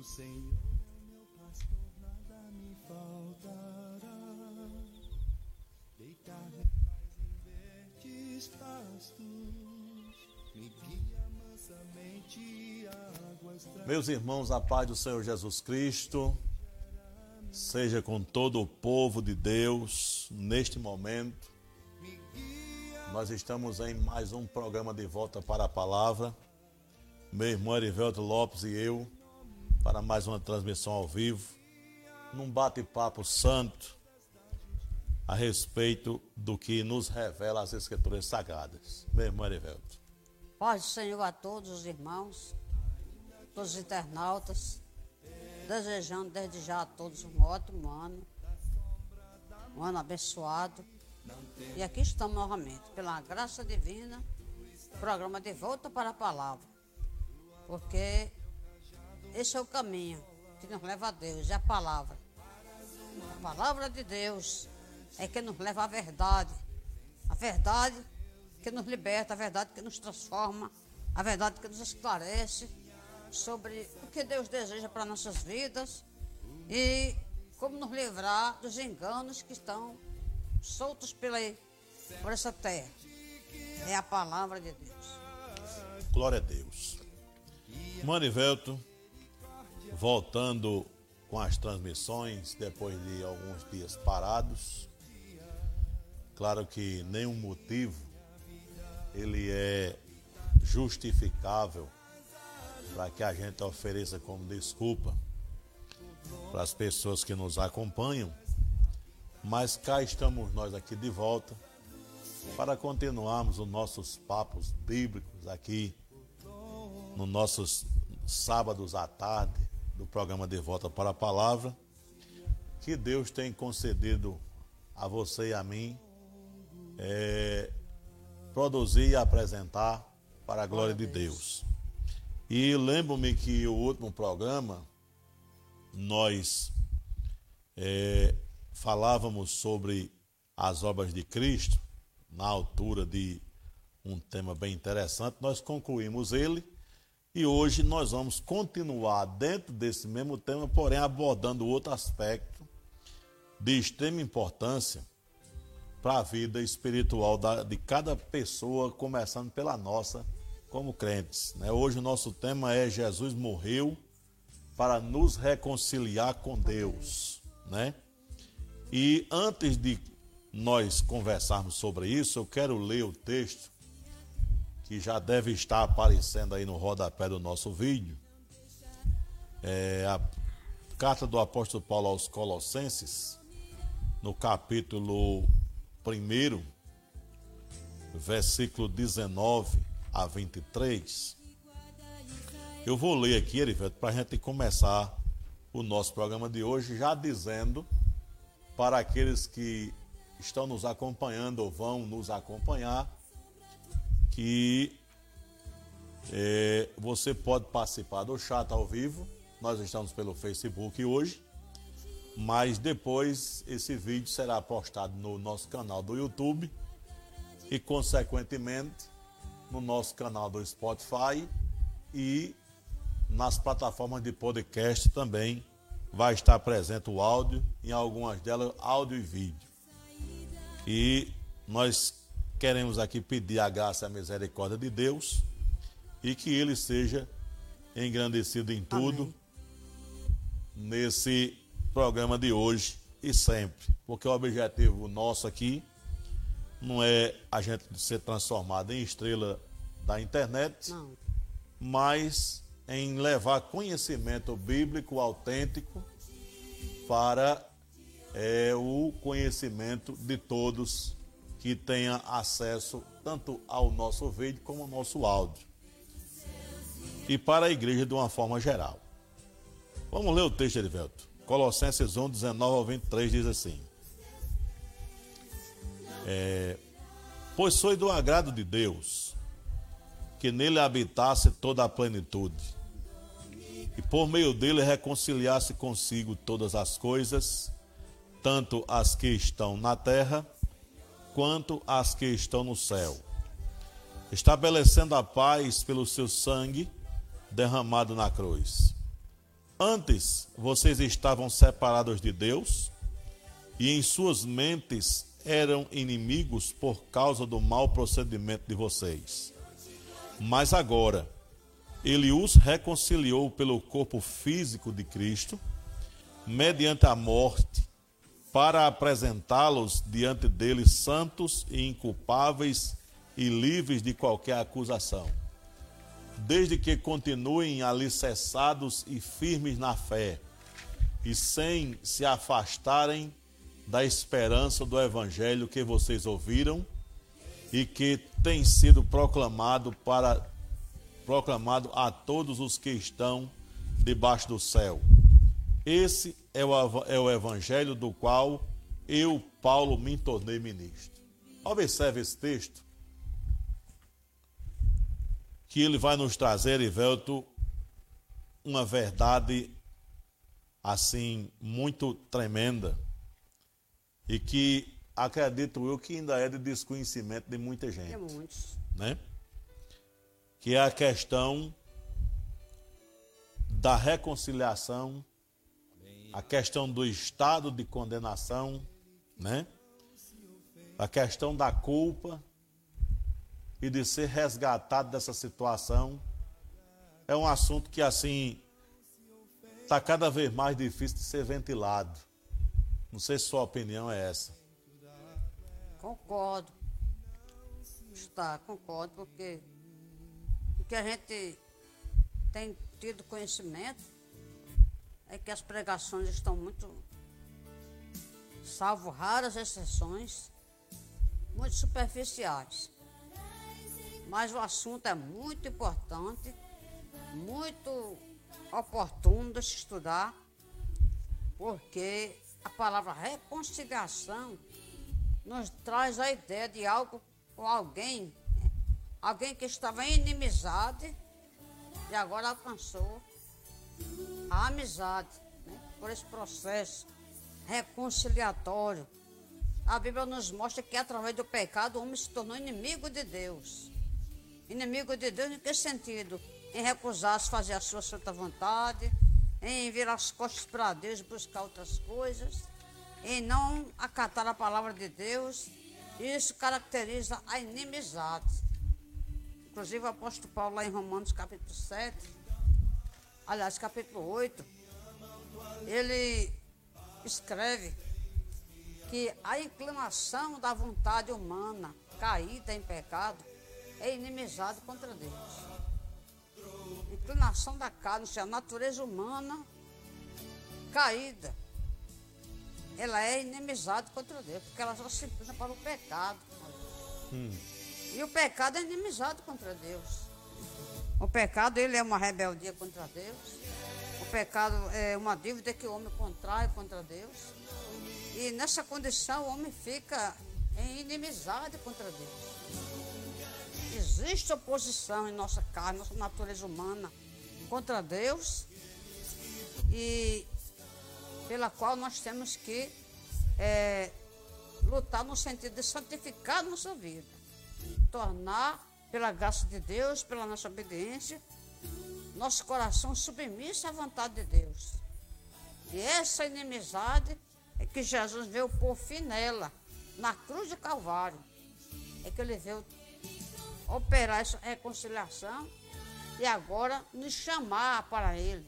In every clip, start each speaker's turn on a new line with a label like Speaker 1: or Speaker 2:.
Speaker 1: O Senhor é meu pastor, nada me faltará. Deitar em paz em verdes pastos, me guia mansamente águas
Speaker 2: Meus irmãos, a paz do Senhor Jesus Cristo seja com todo o povo de Deus neste momento. Nós estamos em mais um programa de volta para a palavra. Meu irmão Erivelto Lopes e eu, para mais uma transmissão ao vivo, num bate-papo santo a respeito do que nos revela as Escrituras Sagradas. Meu irmão Erivelto.
Speaker 3: Paz do Senhor a todos os irmãos, todos os internautas, desejando desde já a todos um ótimo ano, um ano abençoado. E aqui estamos novamente, pela graça divina, programa de volta para a palavra. Porque esse é o caminho que nos leva a Deus, é a palavra. A palavra de Deus é que nos leva à verdade. A verdade que nos liberta, a verdade que nos transforma, a verdade que nos esclarece sobre o que Deus deseja para nossas vidas e como nos livrar dos enganos que estão soltos pela, por essa terra. É a palavra de Deus.
Speaker 2: Glória a Deus. Manivelto, voltando com as transmissões depois de alguns dias parados. Claro que nenhum motivo ele é justificável para que a gente ofereça como desculpa para as pessoas que nos acompanham. Mas cá estamos nós aqui de volta para continuarmos os nossos papos bíblicos aqui nos nossos sábados à tarde do programa De Volta para a Palavra, que Deus tem concedido a você e a mim é, produzir e apresentar para a glória de Deus. E lembro-me que o último programa nós é, falávamos sobre as obras de Cristo, na altura de um tema bem interessante, nós concluímos ele e hoje nós vamos continuar dentro desse mesmo tema, porém abordando outro aspecto de extrema importância para a vida espiritual da, de cada pessoa, começando pela nossa, como crentes. Né? Hoje o nosso tema é Jesus morreu para nos reconciliar com Deus, né? E antes de nós conversarmos sobre isso, eu quero ler o texto que já deve estar aparecendo aí no rodapé do nosso vídeo. É a carta do apóstolo Paulo aos Colossenses, no capítulo 1, versículo 19 a 23. Eu vou ler aqui, Erivelto, para a gente começar o nosso programa de hoje, já dizendo para aqueles que estão nos acompanhando ou vão nos acompanhar que é, você pode participar do chat ao vivo. Nós estamos pelo Facebook hoje, mas depois esse vídeo será postado no nosso canal do YouTube e, consequentemente, no nosso canal do Spotify e nas plataformas de podcast também vai estar presente o áudio, em algumas delas áudio e vídeo. E nós queremos aqui pedir a graça e a misericórdia de Deus e que ele seja engrandecido em tudo Amém. nesse programa de hoje e sempre, porque o objetivo nosso aqui não é a gente ser transformado em estrela da internet, não. mas em levar conhecimento bíblico autêntico para é, o conhecimento de todos que tenha acesso tanto ao nosso vídeo como ao nosso áudio. E para a igreja de uma forma geral. Vamos ler o texto, Erivelto. Colossenses 1, 19 ao 23 diz assim: é, Pois foi do agrado de Deus que nele habitasse toda a plenitude e por meio dele reconciliasse consigo todas as coisas, tanto as que estão na terra, quanto as que estão no céu, estabelecendo a paz pelo seu sangue derramado na cruz. Antes vocês estavam separados de Deus e em suas mentes eram inimigos por causa do mau procedimento de vocês. Mas agora, ele os reconciliou pelo corpo físico de Cristo, mediante a morte, para apresentá-los diante dele santos e inculpáveis e livres de qualquer acusação, desde que continuem alicerçados e firmes na fé, e sem se afastarem da esperança do evangelho que vocês ouviram e que tem sido proclamado para proclamado a todos os que estão debaixo do céu. Esse é o, é o evangelho do qual eu, Paulo, me tornei ministro. Observe esse texto, que ele vai nos trazer, Ivelto, uma verdade assim muito tremenda e que acredito eu que ainda é de desconhecimento de muita gente.
Speaker 3: É muitos.
Speaker 2: Né? Que é a questão da reconciliação a questão do estado de condenação, né? A questão da culpa e de ser resgatado dessa situação é um assunto que assim está cada vez mais difícil de ser ventilado. Não sei se sua opinião é essa.
Speaker 3: Concordo. Está, concordo, porque o que a gente tem tido conhecimento é que as pregações estão muito, salvo raras exceções, muito superficiais. Mas o assunto é muito importante, muito oportuno de se estudar, porque a palavra reconciliação nos traz a ideia de algo ou alguém, alguém que estava em inimizade e agora alcançou a amizade, né? por esse processo reconciliatório. A Bíblia nos mostra que através do pecado o homem se tornou inimigo de Deus. Inimigo de Deus em que sentido? Em recusar-se fazer a sua santa vontade, em virar as costas para Deus e buscar outras coisas, em não acatar a palavra de Deus. Isso caracteriza a inimizade. Inclusive o apóstolo Paulo lá em Romanos capítulo 7, aliás, capítulo 8, ele escreve que a inclinação da vontade humana caída em pecado é inimizade contra Deus. Inclinação da carne, ou seja, a natureza humana caída, ela é inimizade contra Deus, porque ela só se inclina para o pecado. Hum. E o pecado é inimizade contra Deus. O pecado, ele é uma rebeldia contra Deus. O pecado é uma dívida que o homem contrai contra Deus. E nessa condição o homem fica em inimizade contra Deus. Existe oposição em nossa carne, nossa natureza humana contra Deus e pela qual nós temos que é, lutar no sentido de santificar nossa vida, tornar pela graça de Deus, pela nossa obediência, nosso coração submisso à vontade de Deus. E essa inimizade é que Jesus veio por fim nela, na cruz de Calvário. É que ele veio operar essa reconciliação e agora nos chamar para ele.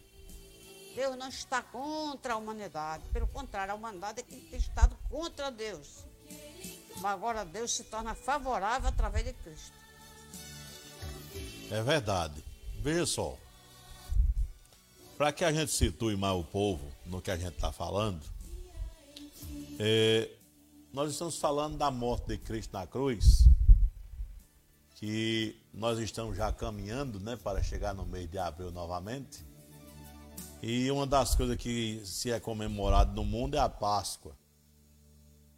Speaker 3: Deus não está contra a humanidade, pelo contrário, a humanidade é que tem estado contra Deus. Mas agora Deus se torna favorável através de Cristo.
Speaker 2: É verdade. Veja só. Para que a gente situe mais o povo no que a gente está falando, é, nós estamos falando da morte de Cristo na cruz, que nós estamos já caminhando né, para chegar no mês de abril novamente. E uma das coisas que se é comemorado no mundo é a Páscoa.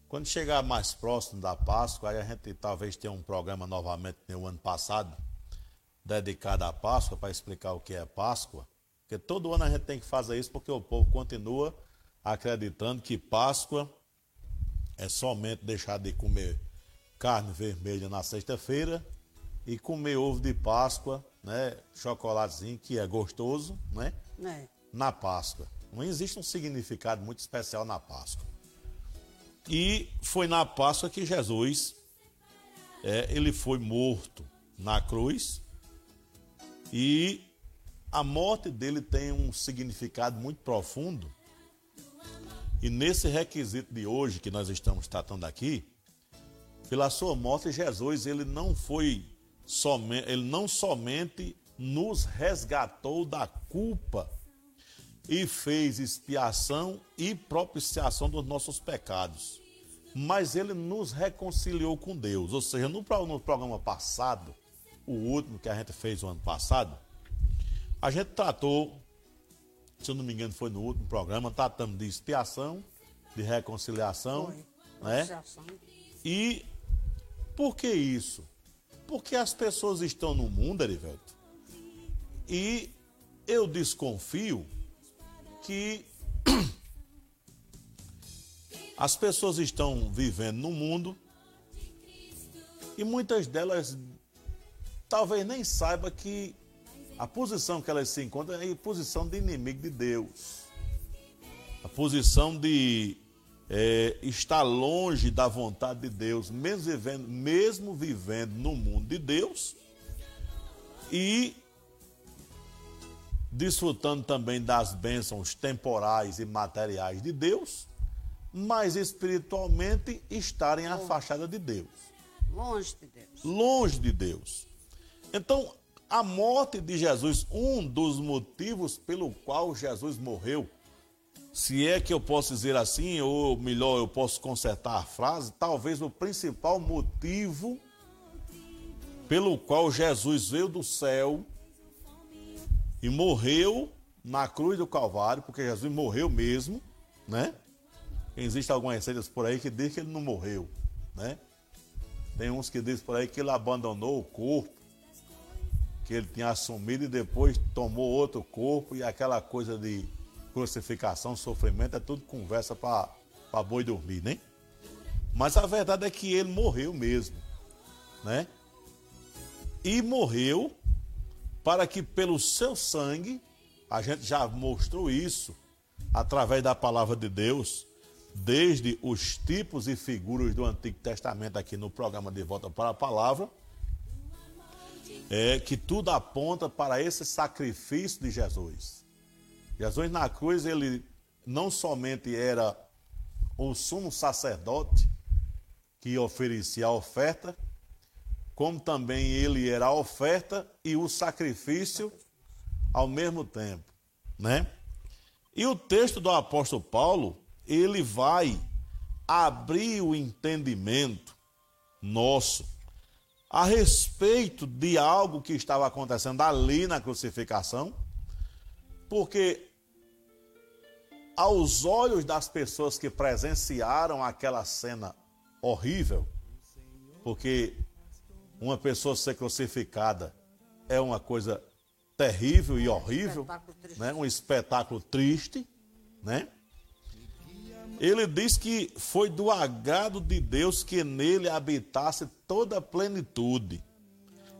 Speaker 2: Quando chegar mais próximo da Páscoa, aí a gente talvez tenha um programa novamente no ano passado, dedicada à Páscoa para explicar o que é Páscoa, porque todo ano a gente tem que fazer isso porque o povo continua acreditando que Páscoa é somente deixar de comer carne vermelha na sexta-feira e comer ovo de Páscoa, né, chocolatezinho que é gostoso, né? É. na Páscoa. Não existe um significado muito especial na Páscoa. E foi na Páscoa que Jesus é, ele foi morto na cruz e a morte dele tem um significado muito profundo. E nesse requisito de hoje que nós estamos tratando aqui, pela sua morte Jesus ele não foi somente, ele não somente nos resgatou da culpa e fez expiação e propiciação dos nossos pecados. Mas ele nos reconciliou com Deus. Ou seja, no, no programa passado, o último que a gente fez o ano passado, a gente tratou, se eu não me engano, foi no último programa, tratamos de expiação, de reconciliação, foi. né? E por que isso? Porque as pessoas estão no mundo, Erivelto, e eu desconfio que as pessoas estão vivendo no mundo e muitas delas talvez nem saiba que a posição que elas se encontram é a posição de inimigo de Deus. A posição de é, estar longe da vontade de Deus, mesmo vivendo, mesmo vivendo no mundo de Deus e desfrutando também das bênçãos temporais e materiais de Deus, mas espiritualmente estarem afastadas de Deus.
Speaker 3: Longe de Deus.
Speaker 2: Longe de Deus. Então, a morte de Jesus, um dos motivos pelo qual Jesus morreu, se é que eu posso dizer assim, ou melhor, eu posso consertar a frase, talvez o principal motivo pelo qual Jesus veio do céu e morreu na cruz do Calvário, porque Jesus morreu mesmo, né? Existem algumas receitas por aí que dizem que ele não morreu, né? Tem uns que dizem por aí que ele abandonou o corpo, que ele tinha assumido e depois tomou outro corpo e aquela coisa de crucificação, sofrimento, é tudo conversa para boi dormir, né? Mas a verdade é que ele morreu mesmo, né? E morreu para que pelo seu sangue, a gente já mostrou isso através da palavra de Deus, desde os tipos e figuras do Antigo Testamento aqui no programa de Volta para a Palavra, é que tudo aponta para esse sacrifício de Jesus. Jesus na cruz, ele não somente era o sumo sacerdote que oferecia a oferta, como também ele era a oferta e o sacrifício ao mesmo tempo, né? E o texto do apóstolo Paulo, ele vai abrir o entendimento nosso a respeito de algo que estava acontecendo ali na crucificação, porque aos olhos das pessoas que presenciaram aquela cena horrível, porque uma pessoa ser crucificada é uma coisa terrível e horrível, né? um espetáculo triste, né? Ele diz que foi do agrado de Deus que nele habitasse toda a plenitude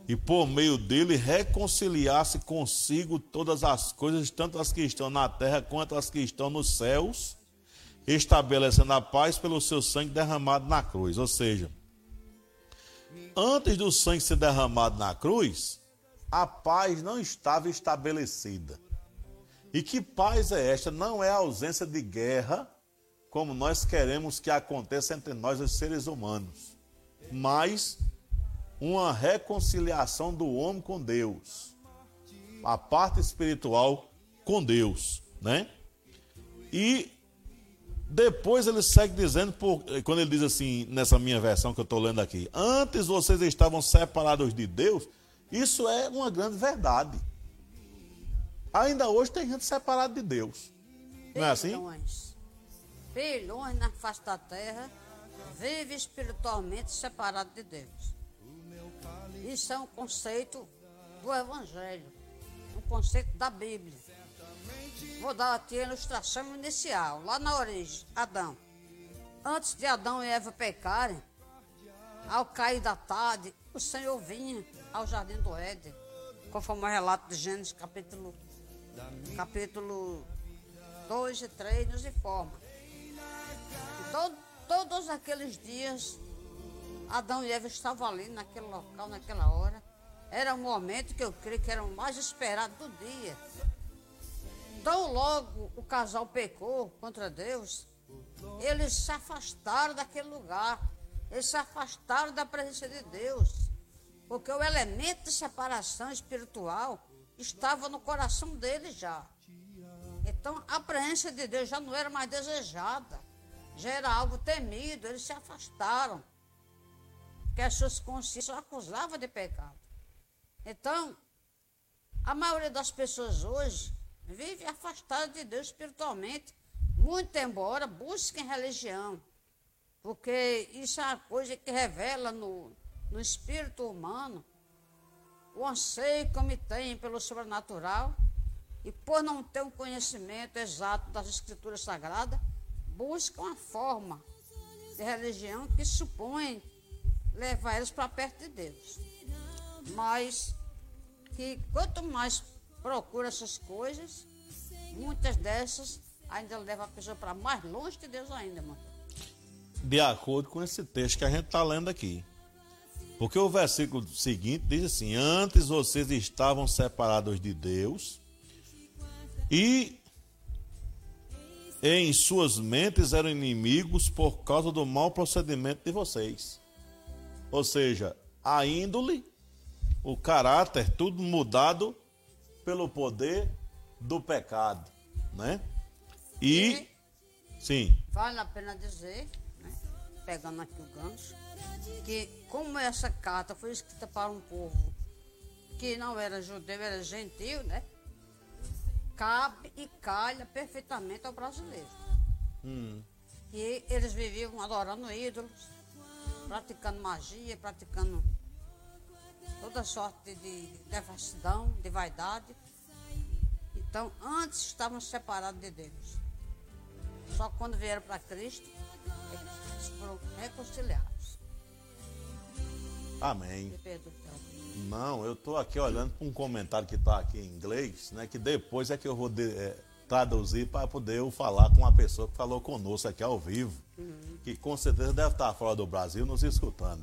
Speaker 2: e por meio dele reconciliasse consigo todas as coisas, tanto as que estão na terra quanto as que estão nos céus, estabelecendo a paz pelo seu sangue derramado na cruz. Ou seja, antes do sangue ser derramado na cruz, a paz não estava estabelecida. E que paz é esta? Não é a ausência de guerra, como nós queremos que aconteça entre nós, os seres humanos, mas uma reconciliação do homem com Deus, a parte espiritual com Deus, né? E depois ele segue dizendo, por, quando ele diz assim, nessa minha versão que eu estou lendo aqui: Antes vocês estavam separados de Deus, isso é uma grande verdade. Ainda hoje tem gente separada de Deus. Não é assim?
Speaker 3: Bilhões na face da terra vive espiritualmente separado de Deus. Isso é um conceito do Evangelho, um conceito da Bíblia. Vou dar aqui a ilustração inicial, lá na origem, Adão. Antes de Adão e Eva pecarem, ao cair da tarde, o Senhor vinha ao jardim do Éden, conforme o relato de Gênesis capítulo capítulo 2 e 3 nos informa. Todo, todos aqueles dias, Adão e Eva estavam ali naquele local, naquela hora. Era um momento que eu creio que era o mais esperado do dia. Então logo o casal pecou contra Deus, eles se afastaram daquele lugar, eles se afastaram da presença de Deus, porque o elemento de separação espiritual estava no coração deles já. Então a presença de Deus já não era mais desejada, já era algo temido, eles se afastaram, porque as suas consciências acusavam de pecado. Então, a maioria das pessoas hoje vive afastada de Deus espiritualmente, muito embora busquem religião, porque isso é uma coisa que revela no, no espírito humano o anseio que me tem pelo sobrenatural. E por não ter um conhecimento exato das escrituras sagradas, buscam uma forma de religião que supõe levar eles para perto de Deus. Mas que quanto mais procura essas coisas, muitas dessas ainda levam a pessoa para mais longe de Deus ainda, mano.
Speaker 2: De acordo com esse texto que a gente está lendo aqui. Porque o versículo seguinte diz assim: Antes vocês estavam separados de Deus e em suas mentes eram inimigos por causa do mau procedimento de vocês. Ou seja, a índole, o caráter, tudo mudado pelo poder do pecado, né? E, sim.
Speaker 3: Vale a pena dizer, né, pegando aqui o gancho, que como essa carta foi escrita para um povo que não era judeu, era gentil, né? Cabe e calha perfeitamente ao brasileiro.
Speaker 2: Hum.
Speaker 3: E eles viviam adorando ídolos, praticando magia, praticando toda sorte de devassidão, de vaidade. Então, antes estavam separados de Deus. Só quando vieram para Cristo, eles foram reconciliados.
Speaker 2: Amém. Não, eu estou aqui olhando para um comentário que está aqui em inglês, né? Que depois é que eu vou de- é, traduzir para poder eu falar com uma pessoa que falou conosco aqui ao vivo, que com certeza deve estar fora do Brasil nos escutando,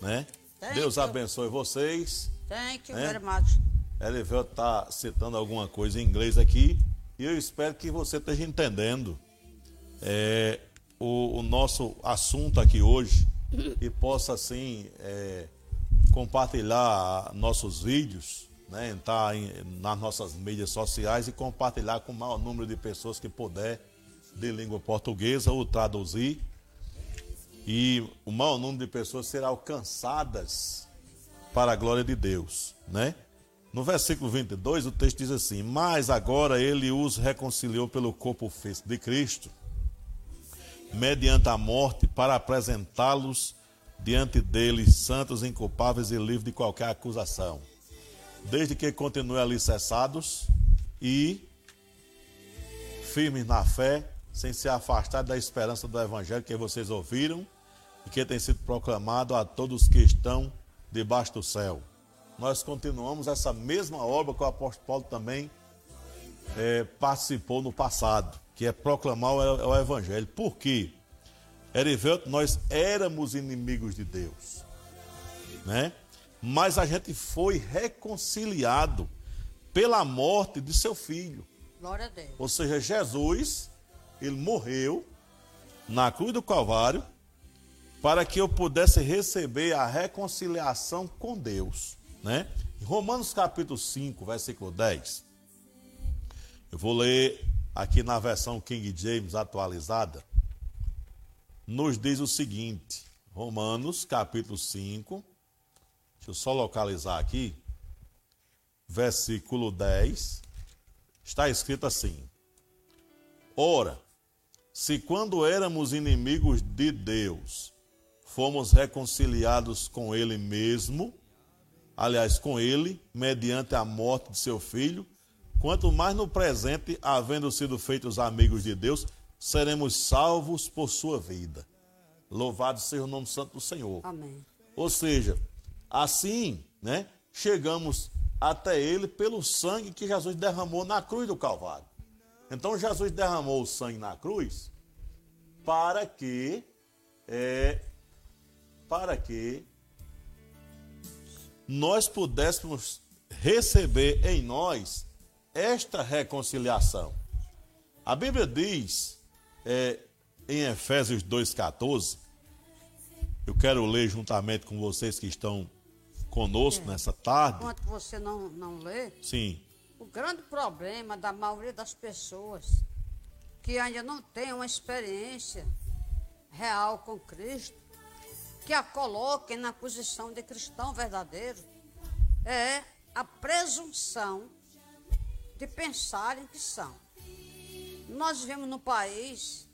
Speaker 2: né?
Speaker 3: Thank
Speaker 2: Deus
Speaker 3: you.
Speaker 2: abençoe vocês.
Speaker 3: Thank you
Speaker 2: É?
Speaker 3: very much.
Speaker 2: Elivel está citando alguma coisa em inglês aqui e eu espero que você esteja entendendo é, o, o nosso assunto aqui hoje e possa assim é, compartilhar nossos vídeos, né, entrar em- nas nossas mídias sociais e compartilhar com o maior número de pessoas que puder de língua portuguesa ou traduzir e o maior número de pessoas serão alcançadas para a glória de Deus, né? No versículo 22, o texto diz assim: Mas agora ele os reconciliou pelo corpo físico de Cristo, mediante a morte, para apresentá-los diante deles santos, inculpáveis e livres de qualquer acusação, desde que continuem alicerçados e firmes na fé, sem se afastar da esperança do evangelho que vocês ouviram e que tem sido proclamado a todos que estão debaixo do céu. Nós continuamos essa mesma obra que o apóstolo Paulo também eh, participou no passado, que é proclamar o evangelho. Por quê? Erivelto, nós éramos inimigos de Deus, né? Mas a gente foi reconciliado pela morte de seu filho.
Speaker 3: Glória a Deus.
Speaker 2: Ou seja, Jesus, ele morreu na cruz do Calvário para que eu pudesse receber a reconciliação com Deus, né? Em Romanos capítulo 5, versículo 10. Eu vou ler aqui na versão King James atualizada. Nos diz o seguinte: Romanos capítulo 5, deixa eu só localizar aqui, versículo 10 está escrito assim: Ora, se quando éramos inimigos de Deus, fomos reconciliados com Ele mesmo, aliás, com Ele, mediante a morte de seu filho, quanto mais no presente, havendo sido feitos amigos de Deus, seremos salvos por sua vida. Louvado seja o nome santo do Senhor.
Speaker 3: Amém.
Speaker 2: Ou seja, assim, né, chegamos até ele pelo sangue que Jesus derramou na cruz do Calvário. Então Jesus derramou o sangue na cruz para que é, para que nós pudéssemos receber em nós esta reconciliação. A Bíblia diz é, em Efésios 2,14, eu quero ler juntamente com vocês que estão conosco é. nessa tarde.
Speaker 3: Enquanto você não, não lê,
Speaker 2: Sim.
Speaker 3: o grande problema da maioria das pessoas que ainda não tem uma experiência real com Cristo, que a coloquem na posição de cristão verdadeiro, é a presunção de pensarem que são. Nós vivemos num país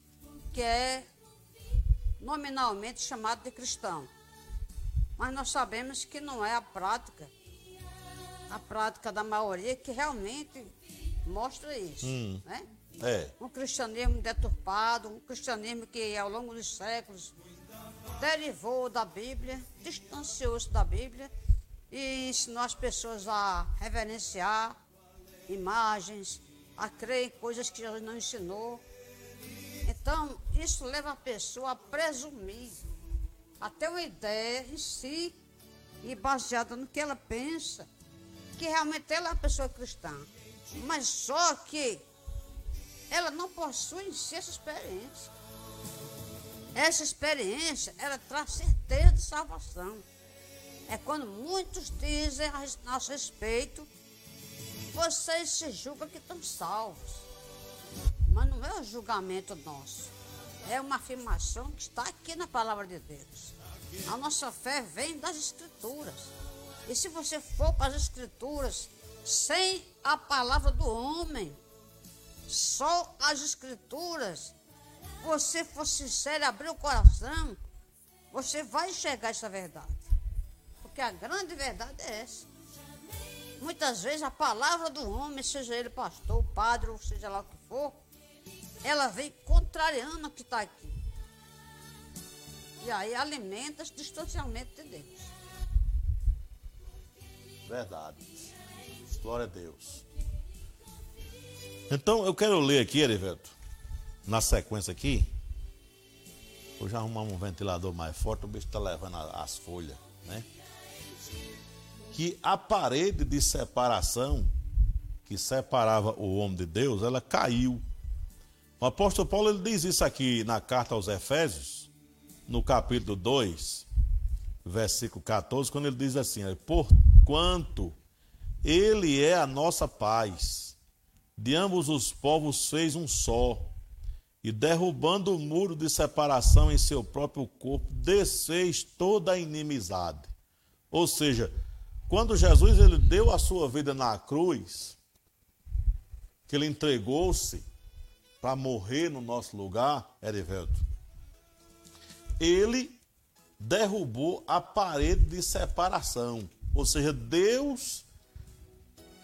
Speaker 3: que é nominalmente chamado de cristão, mas nós sabemos que não é a prática, a prática da maioria que realmente mostra isso. Hum, né?
Speaker 2: é.
Speaker 3: Um cristianismo deturpado, um cristianismo que ao longo dos séculos derivou da Bíblia, distanciou-se da Bíblia e ensinou as pessoas a reverenciar imagens, a crer em coisas que Jesus não ensinou. Então, isso leva a pessoa a presumir, a ter uma ideia em si e baseada no que ela pensa, que realmente ela é uma pessoa cristã. Mas só que ela não possui em si essa experiência. Essa experiência, ela traz certeza de salvação. É quando muitos dizem a nosso respeito vocês se julgam que estão salvos. Mas não é um julgamento nosso. É uma afirmação que está aqui na palavra de Deus. A nossa fé vem das Escrituras. E se você for para as Escrituras sem a palavra do homem, só as Escrituras, você for sincero, abrir o coração, você vai enxergar essa verdade. Porque a grande verdade é essa. Muitas vezes a palavra do homem, seja ele pastor, padre, ou seja lá o que for, ela vem contrariando o que está aqui. E aí alimenta esse distanciamento de Deus.
Speaker 2: Verdade. Glória a Deus. Então eu quero ler aqui, Erivelto, na sequência aqui. Vou já arrumar um ventilador mais forte, o bicho está levando as folhas, né? Que a parede de separação que separava o homem de Deus, ela caiu. O apóstolo Paulo ele diz isso aqui na carta aos Efésios, no capítulo 2, versículo 14, quando ele diz assim: Porquanto ele é a nossa paz, de ambos os povos fez um só, e derrubando o muro de separação em seu próprio corpo, desfez toda a inimizade. Ou seja, quando Jesus ele deu a sua vida na cruz, que ele entregou-se para morrer no nosso lugar, Erivelto, ele derrubou a parede de separação. Ou seja, Deus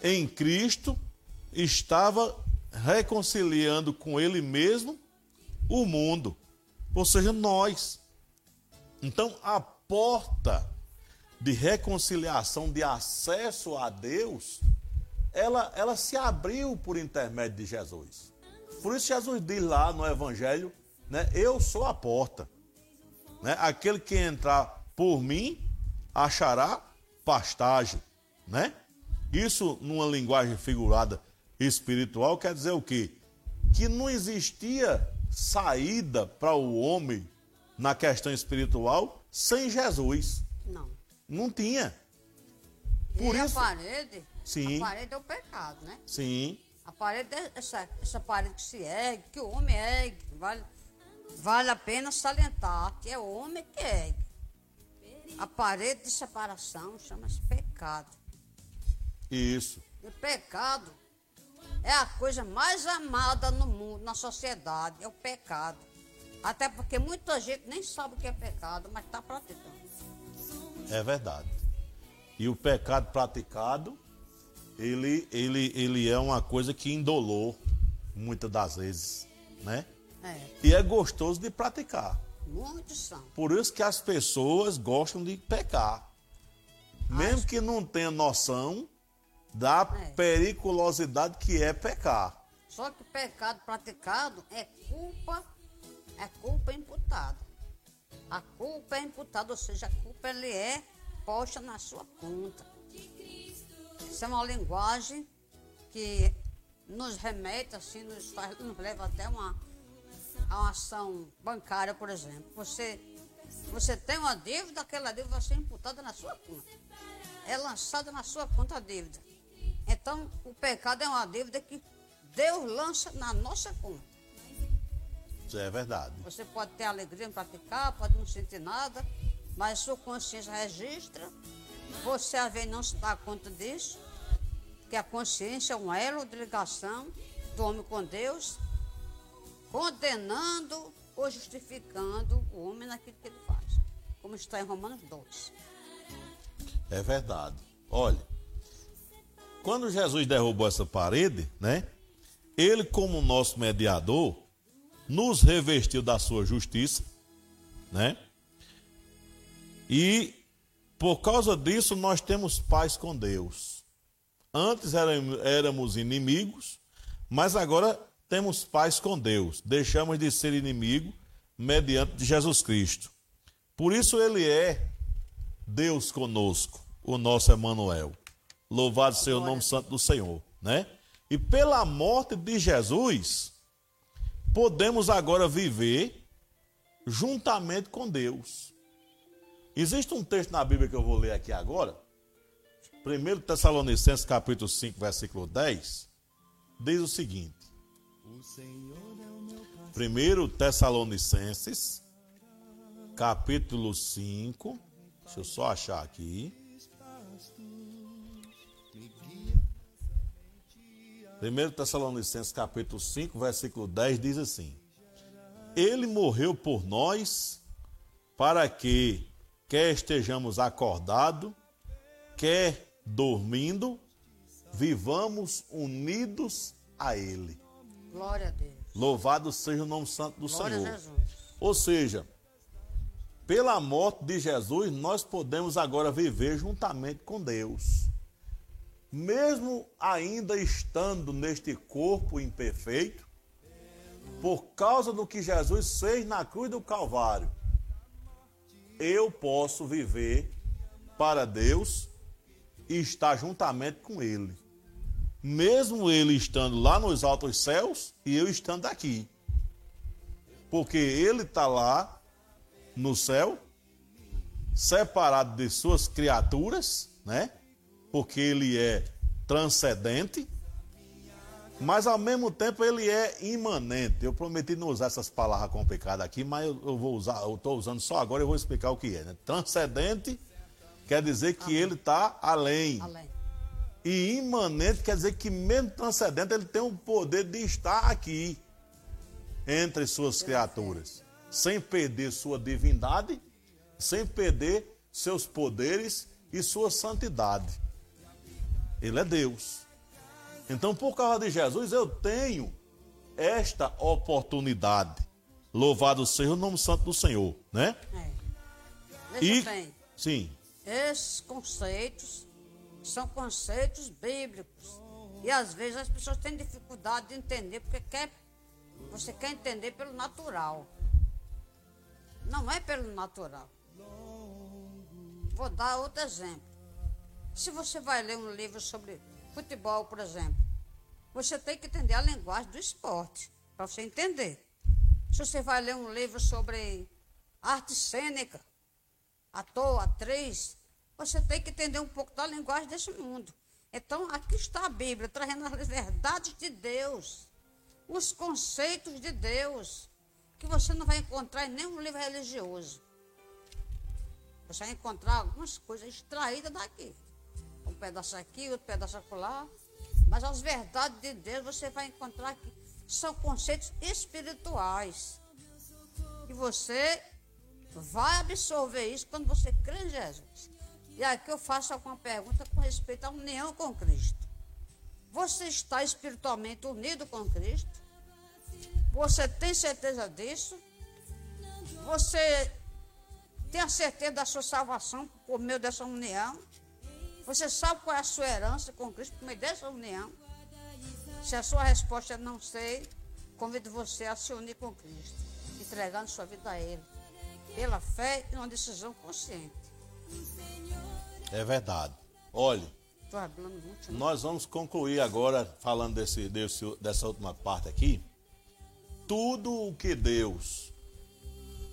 Speaker 2: em Cristo estava reconciliando com ele mesmo o mundo, ou seja, nós. Então a porta de reconciliação, de acesso a Deus, ela, ela se abriu por intermédio de Jesus. Por isso Jesus diz lá no Evangelho, né, eu sou a porta. Né? Aquele que entrar por mim achará pastagem. Né? Isso, numa linguagem figurada espiritual, quer dizer o quê? Que não existia saída para o homem na questão espiritual sem Jesus.
Speaker 3: Não.
Speaker 2: Tinha.
Speaker 3: Por e isso... a parede? Sim. A parede é o pecado, né?
Speaker 2: Sim.
Speaker 3: A parede é essa, essa parede que se ergue, que o homem ergue. Vale, vale a pena salientar que é o homem que ergue. A parede de separação chama-se pecado.
Speaker 2: Isso.
Speaker 3: E pecado é a coisa mais amada no mundo, na sociedade, é o pecado. Até porque muita gente nem sabe o que é pecado, mas está praticando.
Speaker 2: É verdade. E o pecado praticado, ele, ele, ele é uma coisa que indolou muitas das vezes, né?
Speaker 3: É.
Speaker 2: E é gostoso de praticar.
Speaker 3: Muitos são.
Speaker 2: Por isso que as pessoas gostam de pecar. Mesmo que não tenha noção, da
Speaker 3: É.
Speaker 2: periculosidade que é pecar.
Speaker 3: Só que o pecado praticado é culpa, é culpa imputada. A culpa é imputada, ou seja, a culpa ele é posta na sua conta. Isso é uma linguagem que nos remete, assim, nos, faz, nos leva até uma, a uma ação bancária, por exemplo. Você, você tem uma dívida, aquela dívida vai ser imputada na sua conta. É lançada na sua conta a dívida. Então, o pecado é uma dívida que Deus lança na nossa conta.
Speaker 2: Isso é verdade.
Speaker 3: Você pode ter alegria em praticar, pode não sentir nada, mas sua consciência registra. Você às vezes não se dá conta disso, que a consciência é um elo de ligação do homem com Deus, condenando ou justificando o homem naquilo que ele faz, como está em Romanos 12.
Speaker 2: É verdade. Olha, quando Jesus derrubou essa parede, né? Ele, como nosso mediador, nos revestiu da sua justiça, né? E por causa disso nós temos paz com Deus. Antes éram- éramos inimigos, mas agora temos paz com Deus. Deixamos de ser inimigo mediante de Jesus Cristo. Por isso ele é Deus conosco, o nosso Emanuel. Louvado seja o nome santo do Senhor, né? E pela morte de Jesus, podemos agora viver juntamente com Deus. Existe um texto na Bíblia que eu vou ler aqui agora. 1 Tessalonicenses capítulo 5, versículo 10, diz o seguinte:
Speaker 1: O Senhor é o meu pastor.
Speaker 2: 1 Tessalonicenses, capítulo 5. Deixa eu só achar aqui. 1 Tessalonicenses, capítulo 5, versículo 10 diz assim: Ele morreu por nós, para que, quer estejamos acordados, quer dormindo, vivamos unidos a Ele.
Speaker 3: Glória a Deus.
Speaker 2: Louvado seja o nome santo do
Speaker 3: Glória
Speaker 2: Senhor.
Speaker 3: a Jesus.
Speaker 2: Ou seja, pela morte de Jesus, nós podemos agora viver juntamente com Deus. Mesmo ainda estando neste corpo imperfeito, por causa do que Jesus fez na cruz do Calvário, eu posso viver para Deus e estar juntamente com Ele. Mesmo Ele estando lá nos altos céus e eu estando aqui porque ele está lá no céu, separado de suas criaturas, né? Porque ele é transcendente, mas ao mesmo tempo ele é imanente. Eu prometi não usar essas palavras complicadas aqui, mas eu, eu vou usar, eu estou usando só agora e vou explicar o que é. Né? Transcendente quer dizer que ele está além.
Speaker 3: Além.
Speaker 2: E imanente quer dizer que mesmo transcendente ele tem o poder de estar aqui entre suas criaturas, sem perder sua divindade, sem perder seus poderes e sua santidade. Ele é Deus. Então, por causa de Jesus, eu tenho esta oportunidade. Louvado seja o nome santo do Senhor, né?
Speaker 3: É. Veja
Speaker 2: E
Speaker 3: bem,
Speaker 2: sim,
Speaker 3: esses conceitos são conceitos bíblicos. E às vezes as pessoas têm dificuldade de entender, porque quer, você quer entender pelo natural. Não é pelo natural. Vou dar outro exemplo. Se você vai ler um livro sobre futebol, por exemplo, você tem que entender a linguagem do esporte, para você entender. Se você vai ler um livro sobre arte cênica, ator, atriz, você tem que entender um pouco da linguagem desse mundo. Então, aqui está a Bíblia, trazendo as verdades de Deus, os conceitos de Deus, que você não vai encontrar em nenhum livro religioso. Você vai encontrar algumas coisas extraídas daqui. Pedaço aqui, outro pedaço acolá. Mas as verdades de Deus você vai encontrar aqui. São conceitos espirituais. E você vai absorver isso quando você crê em Jesus. E aqui eu faço alguma pergunta com respeito à união com Cristo. Você está espiritualmente unido com Cristo? Você tem certeza disso? Você tem a certeza da sua salvação por meio dessa união? Você sabe qual é a sua herança com Cristo por meio dessa união? Se a sua resposta é não sei, convido você a se unir com Cristo, entregando sua vida a Ele, pela fé e uma decisão consciente.
Speaker 2: É verdade. Olhe,
Speaker 3: muito, né?
Speaker 2: nós vamos concluir agora falando desse, desse, dessa última parte aqui. Tudo o que Deus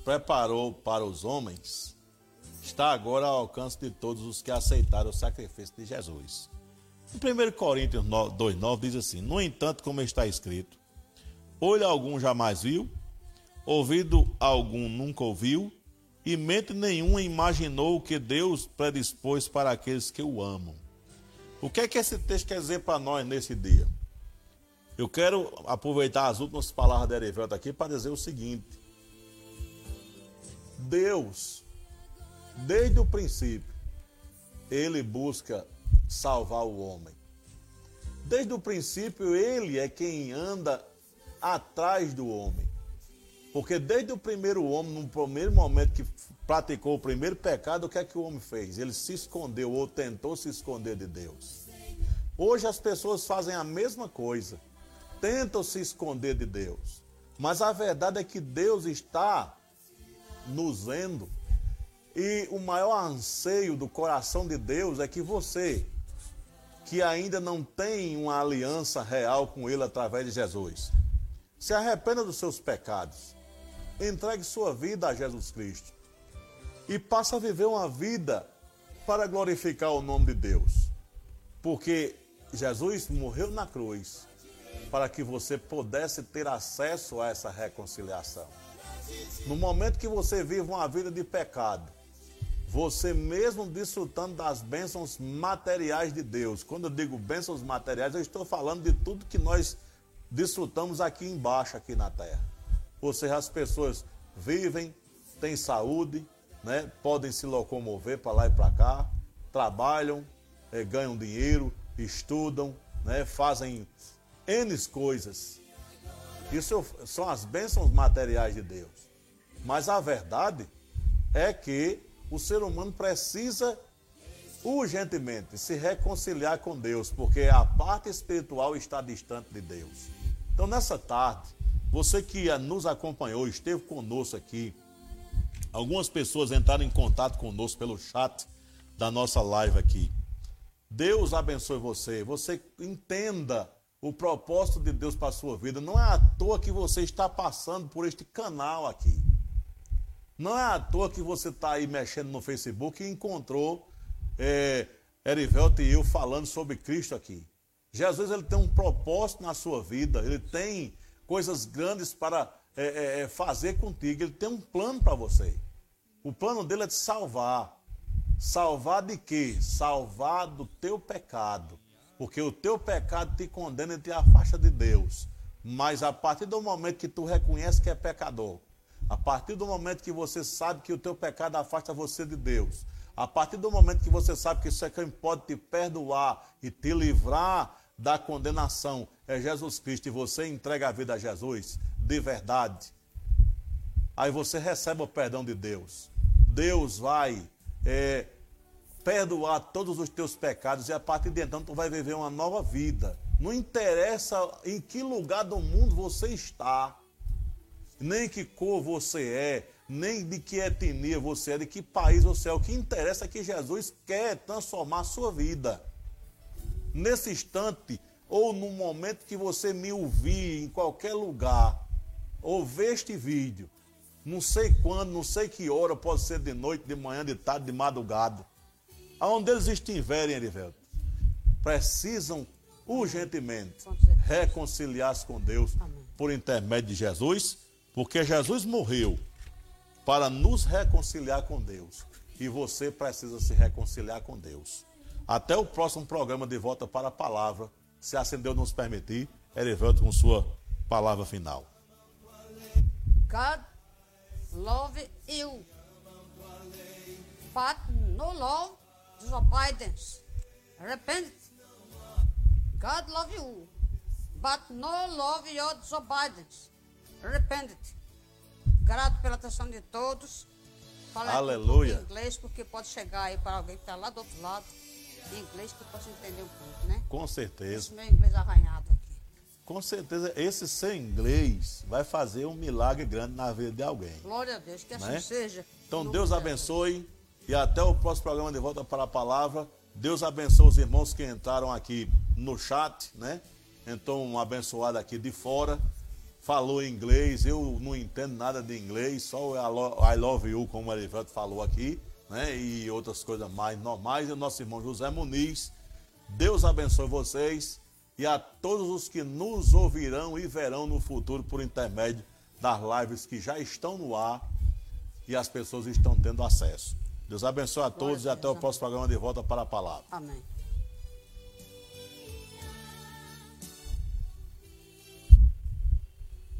Speaker 2: preparou para os homens está agora ao alcance de todos os que aceitaram o sacrifício de Jesus. Em 1 Coríntios 2,9 diz assim: No entanto, como está escrito, olho algum jamais viu, ouvido algum nunca ouviu, e mente nenhuma imaginou o que Deus predispôs para aqueles que o amam. O que é que esse texto quer dizer para nós nesse dia? Eu quero aproveitar as últimas palavras de Erivelto aqui para dizer o seguinte: Deus, desde o princípio, ele busca salvar o homem. Desde o princípio, ele é quem anda atrás do homem. Porque desde o primeiro homem, no primeiro momento que praticou o primeiro pecado, o que é que o homem fez? Ele se escondeu ou tentou se esconder de Deus. Hoje as pessoas fazem a mesma coisa, tentam se esconder de Deus. Mas a verdade é que Deus está nos vendo. E o maior anseio do coração de Deus é que você, que ainda não tem uma aliança real com Ele através de Jesus, se arrependa dos seus pecados entregue sua vida a Jesus Cristo e passe a viver uma vida para glorificar o nome de Deus. Porque Jesus morreu na cruz para que você pudesse ter acesso a essa reconciliação. No momento que você vive uma vida de pecado, você mesmo desfrutando das bênçãos materiais de Deus. Quando eu digo bênçãos materiais, eu estou falando de tudo que nós desfrutamos aqui embaixo, aqui na terra ou seja, as pessoas vivem, têm saúde, né? podem se locomover para lá e para cá, trabalham, é, ganham dinheiro, estudam, né? fazem N coisas. Isso são as bênçãos materiais de Deus. Mas a verdade é que o ser humano precisa urgentemente se reconciliar com Deus, porque a parte espiritual está distante de Deus. Então, nessa tarde, você que nos acompanhou, esteve conosco aqui. Algumas pessoas entraram em contato conosco pelo chat da nossa live aqui. Deus abençoe você. Você entenda o propósito de Deus para a sua vida. Não é à toa que você está passando por este canal aqui. Não é à toa que você está aí mexendo no Facebook e encontrou é, Erivelto e eu falando sobre Cristo aqui. Jesus ele tem um propósito na sua vida, ele tem coisas grandes para é, é, é, fazer contigo. Ele tem um plano para você. O plano dele é te salvar. Salvar de quê? Salvar do teu pecado. Porque o teu pecado te condena e te afasta de Deus. Mas a partir do momento que tu reconhece que é pecador, a partir do momento que você sabe que o teu pecado afasta você de Deus, a partir do momento que você sabe que isso é quem pode te perdoar e te livrar da condenação é Jesus Cristo e você entrega a vida a Jesus de verdade, aí você recebe o perdão de Deus. Deus vai é, perdoar todos os teus pecados e a partir de então tu vai viver uma nova vida. Não interessa em que lugar do mundo você está, nem que cor você é, nem de que etnia você é, de que país você é. O que interessa é que Jesus quer transformar a sua vida. Nesse instante ou no momento que você me ouvir em qualquer lugar, ou ver este vídeo, não sei quando, não sei que hora, pode ser de noite, de manhã, de tarde, de madrugada, aonde eles estiverem, Erivelto, precisam urgentemente reconciliar-se com Deus por intermédio de Jesus, porque Jesus morreu para nos reconciliar com Deus. E você precisa se reconciliar com Deus. Até o próximo programa de Volta para a Palavra, se Deus nos permitir, Erivelto com sua palavra final.
Speaker 3: God love you, but no love disobedience. Repent. God love you, but no love your disobedience. Repent. Grato pela atenção de todos.
Speaker 2: Fala Aleluia.
Speaker 3: em inglês, porque pode chegar aí para alguém que está lá do outro lado. em inglês que possa entender um pouco, né?
Speaker 2: Com certeza.
Speaker 3: Esse meu inglês arranhado aqui.
Speaker 2: Com certeza, esse sem inglês vai fazer um milagre grande na vida de alguém.
Speaker 3: Glória a Deus, que assim
Speaker 2: Né?
Speaker 3: seja.
Speaker 2: Então Deus abençoe e até o próximo programa de volta para a palavra. Deus abençoe os irmãos que entraram aqui no chat, né? Então um abençoado aqui de fora. Falou inglês, eu não entendo nada de inglês, só o I lo- I love you, como o Elivelto falou aqui, né? E outras coisas mais normais. E o nosso irmão José Muniz. Deus abençoe vocês e a todos os que nos ouvirão e verão no futuro por intermédio das lives que já estão no ar e as pessoas estão tendo acesso. Deus abençoe a todos e até o próximo programa de volta para a palavra.
Speaker 3: Amém.